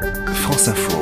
France Info.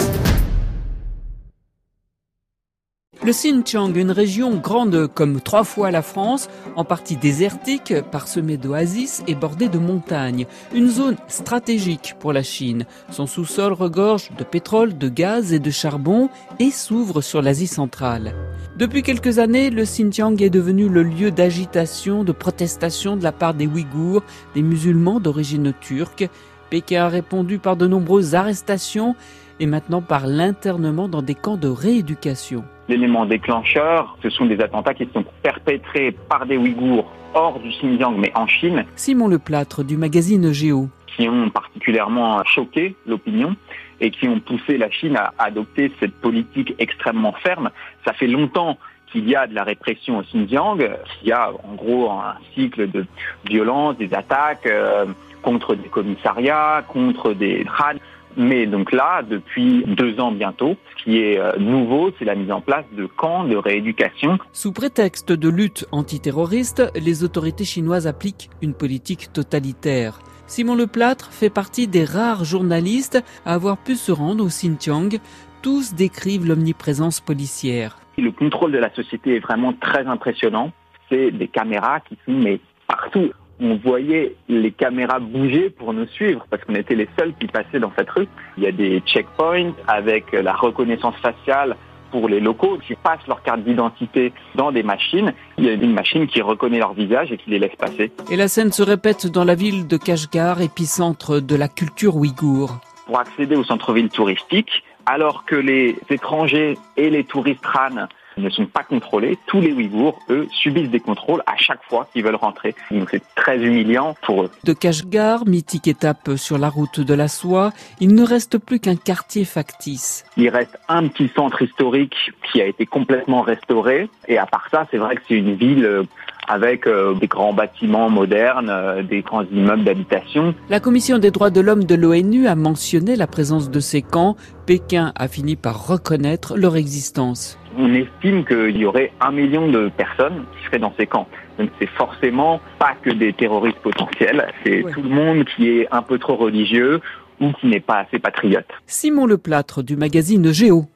Le Xinjiang, une région grande comme trois fois la France, en partie désertique, parsemée d'oasis et bordée de montagnes. Une zone stratégique pour la Chine. Son sous-sol regorge de pétrole, de gaz et de charbon et s'ouvre sur l'Asie centrale. Depuis quelques années, le Xinjiang est devenu le lieu d'agitation, de protestation de la part des Ouïghours, des musulmans d'origine turque. Pékin a répondu par de nombreuses arrestations et maintenant par l'internement dans des camps de rééducation. L'élément déclencheur, ce sont des attentats qui sont perpétrés par des Ouïghours hors du Xinjiang, mais en Chine. Simon Leplâtre du magazine Géo. Qui ont particulièrement choqué l'opinion et qui ont poussé la Chine à adopter cette politique extrêmement ferme. Ça fait longtemps qu'il y a de la répression au Xinjiang, qu'il y a en gros un cycle de violence, des attaques euh, contre des commissariats, contre des rades. Mais donc là, depuis deux ans bientôt, ce qui est euh, nouveau, c'est la mise en place de camps de rééducation. Sous prétexte de lutte antiterroriste, les autorités chinoises appliquent une politique totalitaire. Simon Leplâtre fait partie des rares journalistes à avoir pu se rendre au Xinjiang. Tous décrivent l'omniprésence policière. Le contrôle de la société est vraiment très impressionnant. C'est des caméras qui sont mais partout on voyait les caméras bouger pour nous suivre parce qu'on était les seuls qui passaient dans cette rue. Il y a des checkpoints avec la reconnaissance faciale pour les locaux qui passent leur carte d'identité dans des machines. Il y a une machine qui reconnaît leur visage et qui les laisse passer. Et la scène se répète dans la ville de Kashgar, épicentre de la culture ouïghour. Pour accéder au centre-ville touristique, alors que les étrangers et les touristes RAN ne sont pas contrôlés. Tous les Ouïghours, eux, subissent des contrôles à chaque fois qu'ils veulent rentrer. Donc c'est très humiliant pour eux. De Kashgar, mythique étape sur la route de la soie, il ne reste plus qu'un quartier factice. Il reste un petit centre historique qui a été complètement restauré. Et à part ça, c'est vrai que c'est une ville euh, avec euh, des grands bâtiments modernes, euh, des grands immeubles d'habitation. La Commission des droits de l'homme de l'ONU a mentionné la présence de ces camps. Pékin a fini par reconnaître leur existence. On estime qu'il y aurait un million de personnes qui seraient dans ces camps. Donc c'est forcément pas que des terroristes potentiels, c'est tout le monde qui est un peu trop religieux ou qui n'est pas assez patriote. Simon Leplâtre du magazine Géo.